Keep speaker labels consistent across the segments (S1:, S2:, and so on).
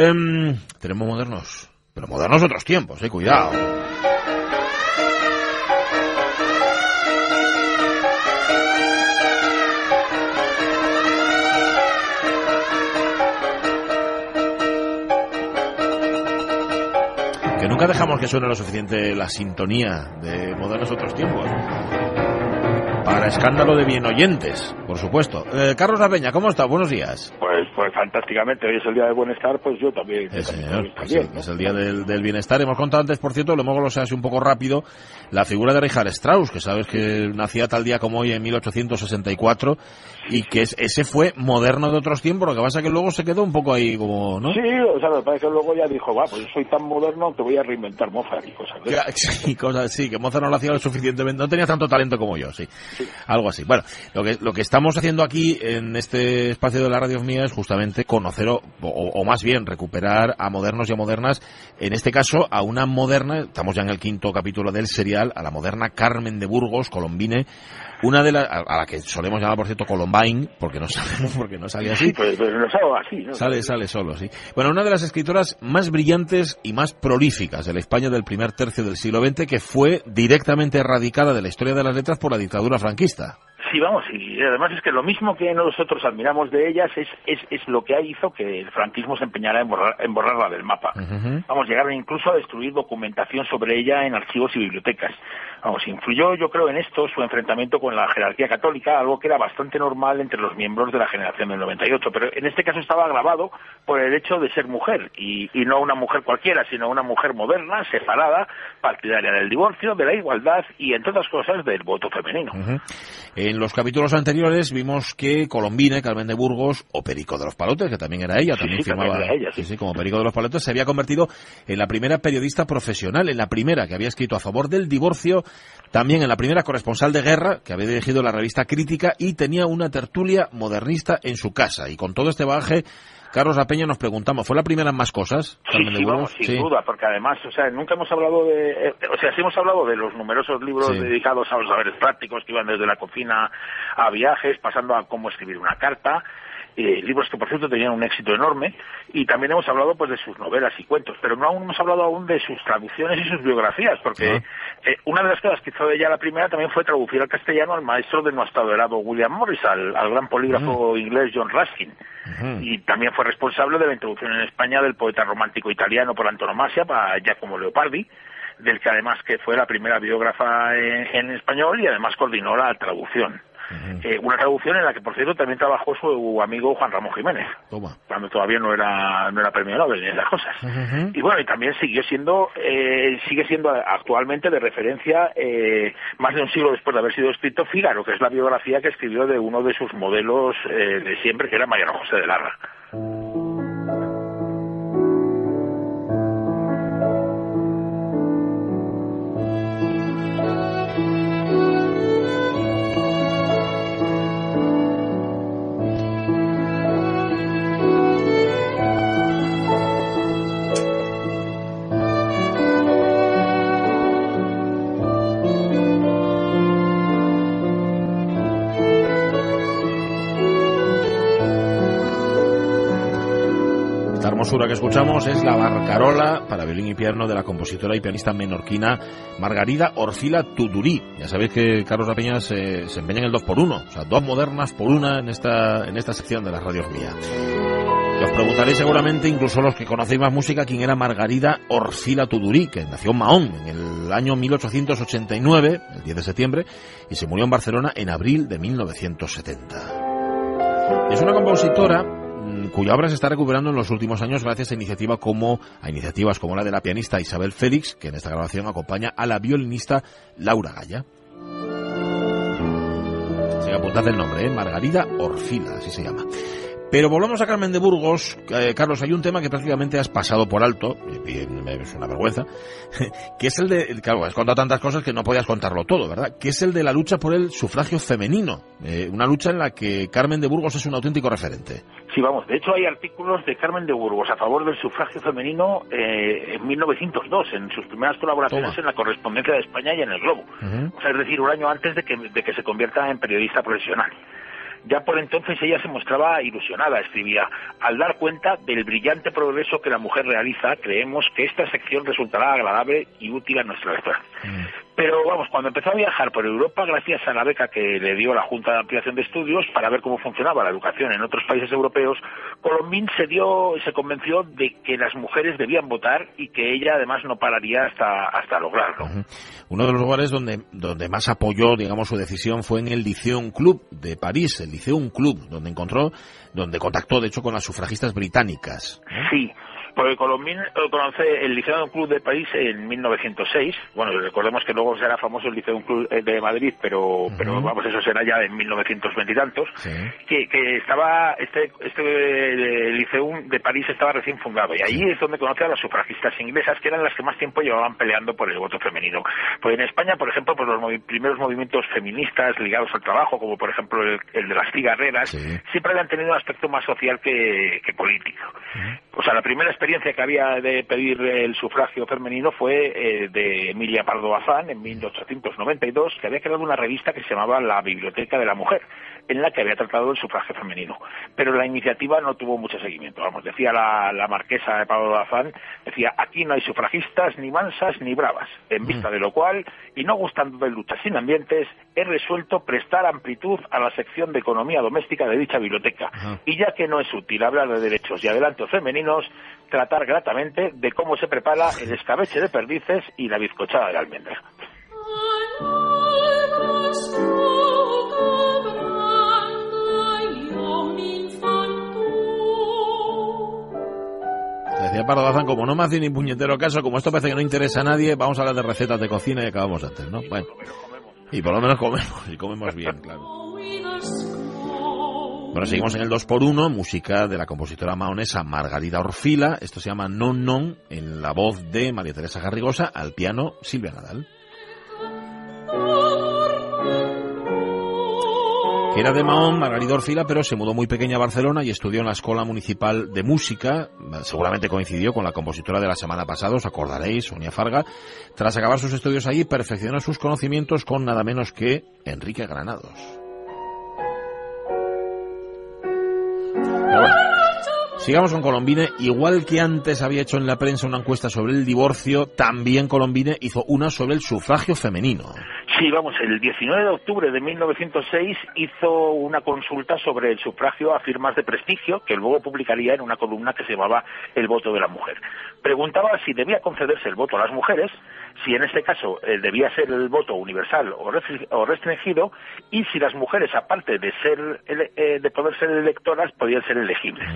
S1: Em, tenemos modernos, pero modernos otros tiempos, eh, cuidado. Que nunca dejamos que suene lo suficiente la sintonía de modernos otros tiempos. Para escándalo de bien oyentes, por supuesto. Eh, Carlos Apeña, ¿cómo está? Buenos días.
S2: Pues, pues fantásticamente. Hoy es el día del bienestar, pues yo también.
S1: Sí,
S2: también
S1: señor. Sí,
S2: bien, ¿no?
S1: es el día del, del bienestar. Hemos contado antes, por cierto, lo hemos lo sé así un poco rápido, la figura de Richard Strauss, que sabes que nacía tal día como hoy en 1864 y que es- ese fue moderno de otros tiempos, lo que pasa que luego se quedó un poco ahí como, ¿no?
S2: Sí, o sea, me parece que luego ya dijo, va, pues yo soy tan moderno que voy a reinventar Mozart y cosas esas.
S1: Sí, cosas así, que Mozart no lo hacía lo suficientemente, no tenía tanto talento como yo, sí. Algo así. Bueno, lo que, lo que estamos haciendo aquí en este espacio de la radio mía es justamente conocer, o, o- o más bien recuperar a modernos y a modernas, en este caso a una moderna, estamos ya en el quinto capítulo del serial, a la moderna Carmen de Burgos, colombine, una de las, a la que solemos llamar, por cierto, Columbine, porque no sabemos, porque no salía así.
S2: Sí, pues, pues nos hago así, ¿no?
S1: Sale, sale solo, sí. Bueno, una de las escritoras más brillantes y más prolíficas de la España del primer tercio del siglo XX, que fue directamente erradicada de la historia de las letras por la dictadura franquista.
S2: Sí, vamos, y además es que lo mismo que nosotros admiramos de ellas es, es, es lo que hizo que el franquismo se empeñara en, borrar, en borrarla del mapa.
S1: Ujú.
S2: Vamos, llegaron incluso a destruir documentación sobre ella en archivos y bibliotecas. Vamos, influyó, yo creo, en esto su enfrentamiento con la jerarquía católica, algo que era bastante normal entre los miembros de la generación del 98, pero en este caso estaba agravado por el hecho de ser mujer, y, y no una mujer cualquiera, sino una mujer moderna, separada, partidaria del divorcio, de la igualdad y, entre otras cosas, del voto femenino.
S1: En los capítulos anteriores vimos que Colombine, Carmen de Burgos, o Perico de los Palotes, que también era ella, también
S2: sí,
S1: firmaba,
S2: también ella, sí.
S1: sí, como Perico de los Palotes, se había convertido en la primera periodista profesional, en la primera que había escrito a favor del divorcio, también en la primera corresponsal de guerra, que había dirigido la revista Crítica y tenía una tertulia modernista en su casa. Y con todo este bagaje, Carlos La Peña nos preguntamos, ¿fue la primera en más cosas?
S2: Sí, sí, vamos, sin duda, porque además, o sea, nunca hemos hablado de, eh, o sea, sí hemos hablado de los numerosos libros dedicados a los saberes prácticos que iban desde la cocina a viajes, pasando a cómo escribir una carta, eh, libros que por cierto tenían un éxito enorme, y también hemos hablado pues de sus novelas y cuentos, pero no aún hemos hablado aún de sus traducciones y sus biografías, porque
S1: Ah.
S2: eh, una de las cosas que hizo de ella la primera también fue traducir al castellano al maestro de nuestro adorado William Morris, al, al gran polígrafo inglés John Ruskin y también fue responsable de la introducción en España del poeta romántico italiano por antonomasia, para Giacomo Leopardi, del que además que fue la primera biógrafa en, en español y además coordinó la traducción. Eh, una traducción en la que, por cierto, también trabajó su amigo Juan Ramón Jiménez,
S1: Toma.
S2: cuando todavía no era, no era premio Nobel ni esas cosas. Y bueno, y también siguió siendo, eh, sigue siendo actualmente de referencia, eh, más de un siglo después de haber sido escrito Fígaro, que es la biografía que escribió de uno de sus modelos eh, de siempre, que era Mariano José de Larra.
S1: Hermosura que escuchamos es la barcarola para violín y piano de la compositora y pianista menorquina Margarida Orfila Tudurí. Ya sabéis que Carlos La Peña se, se empeña en el 2 por 1 o sea, dos modernas por una en esta, en esta sección de las radios mía. Y os preguntaréis seguramente, incluso los que conocéis más música, quién era Margarida Orfila Tudurí, que nació en Mahón en el año 1889, el 10 de septiembre, y se murió en Barcelona en abril de 1970. Es una compositora cuya obra se está recuperando en los últimos años gracias a iniciativa como a iniciativas como la de la pianista Isabel Félix, que en esta grabación acompaña a la violinista Laura Gaya. Se apuntad el nombre, ¿eh? Margarida Orfila, así se llama. Pero volvamos a Carmen de Burgos. Eh, Carlos, hay un tema que prácticamente has pasado por alto, y, y es una vergüenza, que es el de, claro, has contado tantas cosas que no podías contarlo todo, ¿verdad? Que es el de la lucha por el sufragio femenino. Eh, una lucha en la que Carmen de Burgos es un auténtico referente.
S2: Sí, vamos, de hecho hay artículos de Carmen de Burgos a favor del sufragio femenino eh, en 1902, en sus primeras colaboraciones
S1: Toma.
S2: en la correspondencia de España y en el Globo. O sea, es decir, un año antes de que, de que se convierta en periodista profesional. Ya por entonces ella se mostraba ilusionada, escribía, al dar cuenta del brillante progreso que la mujer realiza, creemos que esta sección resultará agradable y útil a nuestra lectora. Mm. Pero vamos, cuando empezó a viajar por Europa, gracias a la beca que le dio la Junta de Ampliación de Estudios para ver cómo funcionaba la educación en otros países europeos, Colombín se dio, se convenció de que las mujeres debían votar y que ella además no pararía hasta, hasta lograrlo.
S1: Uno de los lugares donde, donde más apoyó, digamos, su decisión fue en el Liceum Club de París, el Liceum Club, donde encontró, donde contactó, de hecho, con las sufragistas británicas.
S2: Sí, porque Colombín conoce el Liceo Club de París en 1906. Bueno, recordemos que luego será famoso el Liceo Club eh, de Madrid, pero, pero vamos, eso será ya en 1920 y tantos. Que, que, estaba, este, este eh, Liceo de París estaba recién fundado y ahí es donde conoce a las sufragistas inglesas, que eran las que más tiempo llevaban peleando por el voto femenino. Pues en España, por ejemplo, pues los primeros movimientos feministas ligados al trabajo, como por ejemplo el, de las cigarreras, siempre habían tenido un aspecto más social que, político. O sea, la primera experiencia que había de pedir el sufragio femenino fue eh, de Emilia Pardo Bazán en 1892, que había creado una revista que se llamaba La Biblioteca de la Mujer, en la que había tratado el sufragio femenino. Pero la iniciativa no tuvo mucho seguimiento. Vamos, decía la, marquesa de Pardo Bazán, decía, aquí no hay sufragistas ni mansas ni bravas. En vista de lo cual, y no gustando de luchas sin ambientes, he resuelto prestar amplitud a la sección de economía doméstica de dicha biblioteca. Y ya que no es útil hablar de derechos y adelantos femeninos, tratar gratamente de cómo se prepara el escabeche de perdices y la bizcochada de almendra.
S1: Decía Pardo como no me hace ni puñetero caso, como esto parece que no interesa a nadie, vamos a hablar de recetas de cocina y acabamos antes, ¿no? Bueno, y por lo menos comemos, y comemos bien, claro. Bueno, seguimos en el 2x1, música de la compositora maonesa Margarida Orfila. Esto se llama Non Non, en la voz de María Teresa Garrigosa, al piano Silvia Nadal. era de Mahón, Margarida Orfila, pero se mudó muy pequeña a Barcelona y estudió en la Escuela Municipal de Música. Seguramente coincidió con la compositora de la semana pasada, os acordaréis, Sonia Farga. Tras acabar sus estudios allí, perfeccionó sus conocimientos con nada menos que Enrique Granados. Sigamos con Colombine. Igual que antes había hecho en la prensa una encuesta sobre el divorcio, también Colombine hizo una sobre el sufragio femenino.
S2: Sí, vamos, el 19 de octubre de 1906 hizo una consulta sobre el sufragio a firmas de prestigio, que luego publicaría en una columna que se llamaba El voto de la mujer. Preguntaba si debía concederse el voto a las mujeres, si en este caso eh, debía ser el voto universal o restringido, y si las mujeres, aparte de ser eh, de poder ser electoras, podían ser elegibles.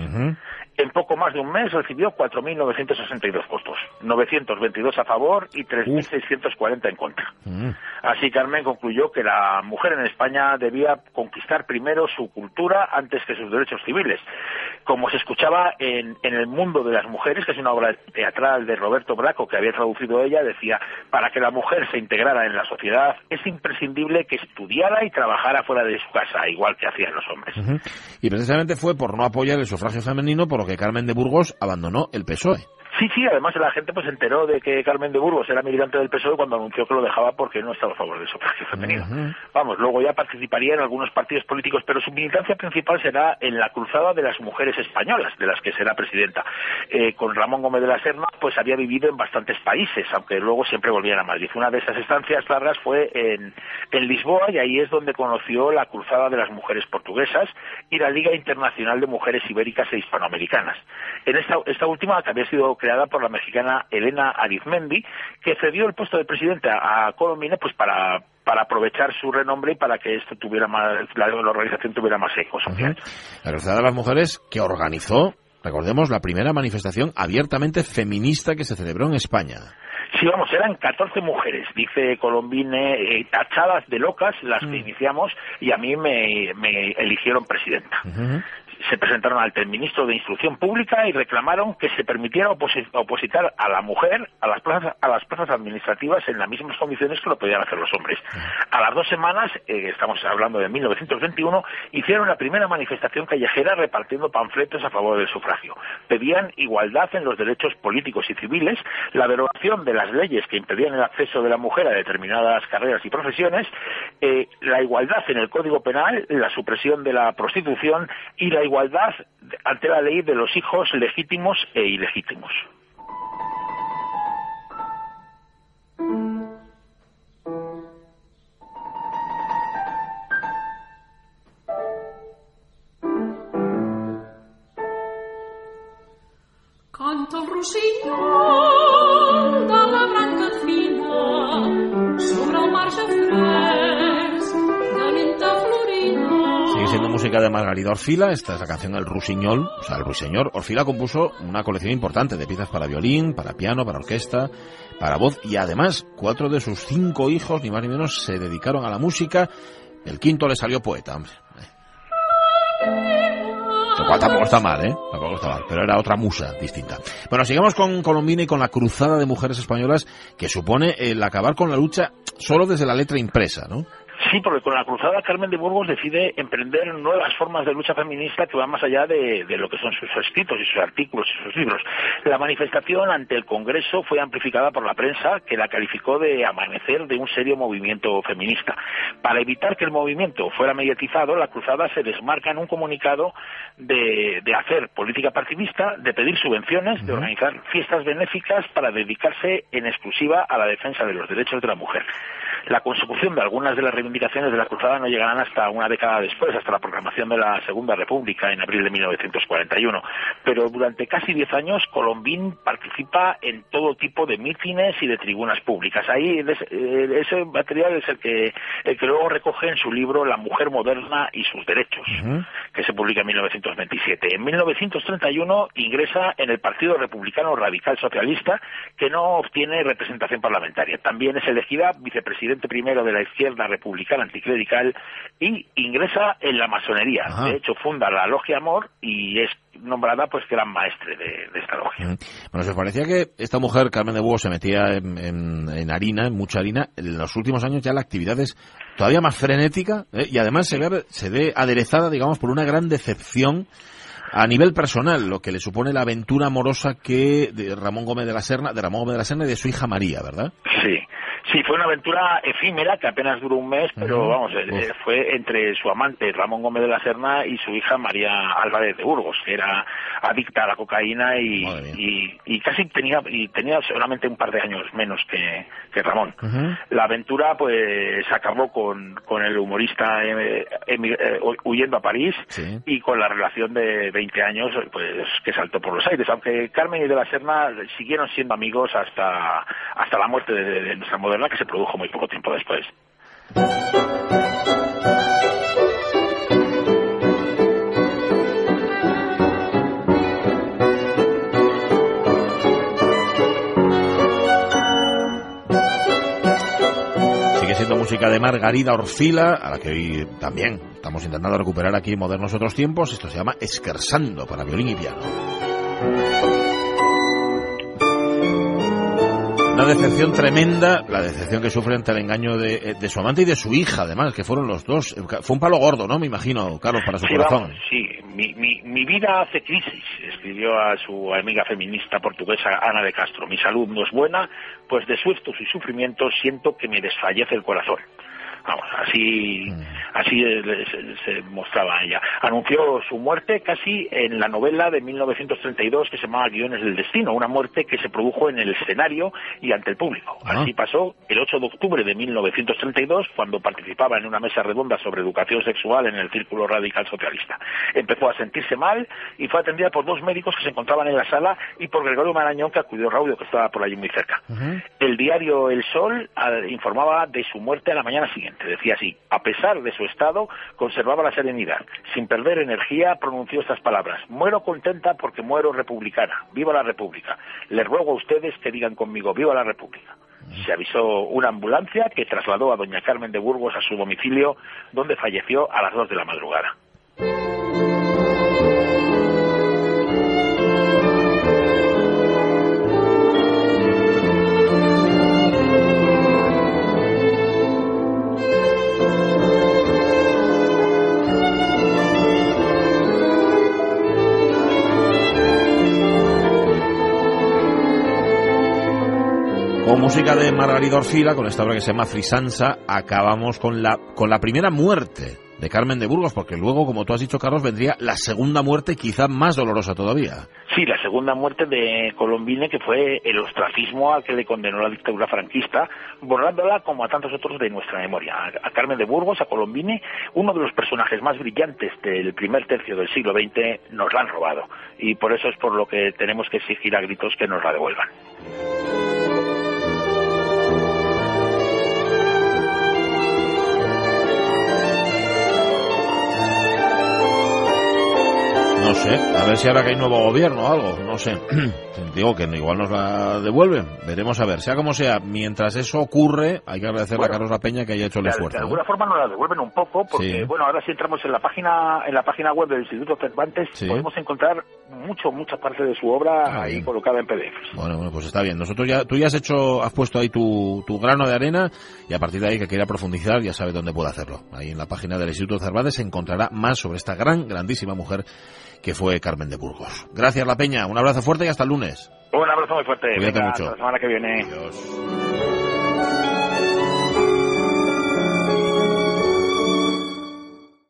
S2: En poco más de un mes recibió 4.962 votos, 922 a favor y 3.640 en contra. Mm. Así Carmen concluyó que la mujer en España debía conquistar primero su cultura antes que sus derechos civiles. Como se escuchaba en, en El mundo de las mujeres, que es una obra teatral de Roberto Braco que había traducido ella, decía, para que la mujer se integrara en la sociedad es imprescindible que estudiara y trabajara fuera de su casa, igual que hacían los hombres.
S1: Y precisamente fue por no apoyar el sufragio femenino por que Carmen de Burgos abandonó el PSOE.
S2: Sí, sí, además la gente pues se enteró de que Carmen de Burgos era militante del PSOE cuando anunció que lo dejaba porque no estaba a favor del sufragio femenino. Vamos, luego ya participaría en algunos partidos políticos, pero su militancia principal será en la cruzada de las mujeres españolas, de las que será presidenta. Eh, con Ramón Gómez de la Serna, pues había vivido en bastantes países, aunque luego siempre volvían a Madrid. Una de esas estancias largas fue en, en Lisboa y ahí es donde conoció la cruzada de las mujeres portuguesas y la Liga Internacional de Mujeres Ibéricas e Hispanoamericanas. En esta, esta última, que había sido creada por la mexicana Elena Arizmendi, que cedió el puesto de presidenta a Colombina pues para para aprovechar su renombre y para que esto tuviera más, la, organización tuviera más eco social.
S1: La Cruzada de las Mujeres que organizó, recordemos, la primera manifestación abiertamente feminista que se celebró en España.
S2: Sí, vamos, eran 14 mujeres, dice Colombine, eh, tachadas de locas, las que mm. iniciamos, y a mí me, eligieron presidenta se presentaron ante el ministro de Instrucción Pública y reclamaron que se permitiera opositar a la mujer a las plazas a las plazas administrativas en las mismas condiciones que lo podían hacer los hombres. A las dos semanas, eh, estamos hablando de 1921, hicieron la primera manifestación callejera repartiendo panfletos a favor del sufragio. Pedían igualdad en los derechos políticos y civiles, la derogación de las leyes que impedían el acceso de la mujer a determinadas carreras y profesiones, eh, la igualdad en el Código Penal, la supresión de la prostitución y la igualdad ante la ley de los hijos legítimos e ilegítimos.
S1: De Margarida Orfila, esta es la canción El Rusiñol, o sea, el Ruiseñor. Orfila compuso una colección importante de piezas para violín, para piano, para orquesta, para voz y además cuatro de sus cinco hijos, ni más ni menos, se dedicaron a la música. El quinto le salió poeta, hombre. Lo tampoco está mal, ¿eh? Tampoco está mal, pero era otra musa distinta. Bueno, sigamos con Colombina y con la cruzada de mujeres españolas que supone el acabar con la lucha solo desde la letra impresa, ¿no?
S2: Sí, porque con la cruzada Carmen de Burgos decide emprender nuevas formas de lucha feminista que van más allá de, lo que son sus escritos y sus artículos y sus libros. La manifestación ante el Congreso fue amplificada por la prensa, que la calificó de amanecer de un serio movimiento feminista. Para evitar que el movimiento fuera mediatizado, la cruzada se desmarca en un comunicado de, de hacer política partidista, de pedir subvenciones, de organizar fiestas benéficas para dedicarse en exclusiva a la defensa de los derechos de la mujer. La consecución de algunas de las reivindicaciones de la cruzada no llegarán hasta una década después, hasta la proclamación de la Segunda República en abril de 1941. Pero durante casi diez años, Colombín participa en todo tipo de mítines y de tribunas públicas. Ahí ese material es el que, el que luego recoge en su libro La mujer moderna y sus derechos, que se publica en 1927. En 1931 ingresa en el Partido Republicano Radical Socialista, que no obtiene representación parlamentaria. También es elegida vicepresidente primero de la izquierda republicana anticlerical y ingresa en la masonería. De hecho, funda la Logia Amor y es nombrada pues gran maestre de, esta logia.
S1: Bueno, se parecía que esta mujer, Carmen de Búho, se metía en, harina, en mucha harina. En los últimos años ya la actividad es todavía más frenética ¿eh? y además se ve, se ve aderezada, digamos, por una gran decepción a nivel personal, lo que le supone la aventura amorosa que de Ramón Gómez de la Serna, de Ramón Gómez de la Serna y de su hija María, ¿verdad?
S2: Sí. Sí, fue una aventura efímera que apenas duró un mes, pero vamos, eh, fue entre su amante Ramón Gómez de la Serna y su hija María Álvarez de Burgos, que era adicta a la cocaína y, y, casi tenía y tenía solamente un par de años menos que, que Ramón. La aventura pues acabó con, con el humorista eh, eh, huyendo a París y con la relación de 20 años pues que saltó por los aires, aunque Carmen y de la Serna siguieron siendo amigos hasta hasta la muerte de, de nuestra moderna que se produjo muy poco tiempo después.
S1: Sigue siendo música de Margarida Orfila, a la que hoy también estamos intentando recuperar aquí en Modernos Otros Tiempos. Esto se llama Esquersando para violín y piano. Una decepción tremenda, la decepción que sufre ante el engaño de, su amante y de su hija, además, que fueron los dos. Fue un palo gordo, ¿no? Me imagino, Carlos, para su corazón.
S2: sí, mi, mi, mi, vida hace crisis, escribió a su amiga feminista portuguesa Ana de Castro. Mi salud no es buena, pues de suestos y sufrimientos siento que me desfallece el corazón. Vamos, así, mm. Así se, mostraba ella. Anunció su muerte casi en la novela de 1932 que se llamaba Guiones del Destino, una muerte que se produjo en el escenario y ante el público. Ah. Así pasó el 8 de octubre de 1932 cuando participaba en una mesa redonda sobre educación sexual en el Círculo Radical Socialista. Empezó a sentirse mal y fue atendida por dos médicos que se encontraban en la sala y por Gregorio Marañón que acudió a Raudio que estaba por allí muy cerca. El diario El Sol informaba de su muerte a la mañana siguiente decía así, a pesar de su estado, conservaba la serenidad. Sin perder energía, pronunció estas palabras. Muero contenta porque muero republicana. Viva la República. Les ruego a ustedes que digan conmigo, viva la República. Se avisó una ambulancia que trasladó a doña Carmen de Burgos a su domicilio, donde falleció a las dos de la madrugada.
S1: Con música de Margarida Orfila, con esta obra que se llama Frisanza, acabamos con la, con la primera muerte de Carmen de Burgos, porque luego, como tú has dicho, Carlos, vendría la segunda muerte, quizá más dolorosa todavía.
S2: Sí, la segunda muerte de Colombine, que fue el ostracismo al que le condenó la dictadura franquista, borrándola como a tantos otros de nuestra memoria. A Carmen de Burgos, a Colombine, uno de los personajes más brillantes del primer tercio del siglo XX, nos la han robado. Y por eso es por lo que tenemos que exigir a gritos que nos la devuelvan.
S1: No sé, a ver si ahora que hay nuevo gobierno o algo, no sé. Digo que igual nos la devuelven, veremos a ver. Sea como sea, mientras eso ocurre, hay que agradecerle a Carlos La Peña que haya hecho el esfuerzo.
S2: De alguna forma nos la devuelven un poco, porque bueno, ahora si entramos en la página en la página web del Instituto Cervantes, podemos encontrar mucho, mucha parte de su obra ah, ahí colocada en PDF.
S1: Bueno, bueno, pues está bien. Nosotros ya, tú ya has hecho, has puesto ahí tu, tu grano de arena y a partir de ahí que quiera profundizar ya sabe dónde puede hacerlo. Ahí en la página del Instituto Cervantes se encontrará más sobre esta gran, grandísima mujer que fue Carmen de Burgos. Gracias, La Peña. Un abrazo fuerte y hasta el lunes.
S2: Un abrazo muy fuerte.
S1: Cuídate mucho.
S2: Hasta la semana que viene.
S1: Adiós.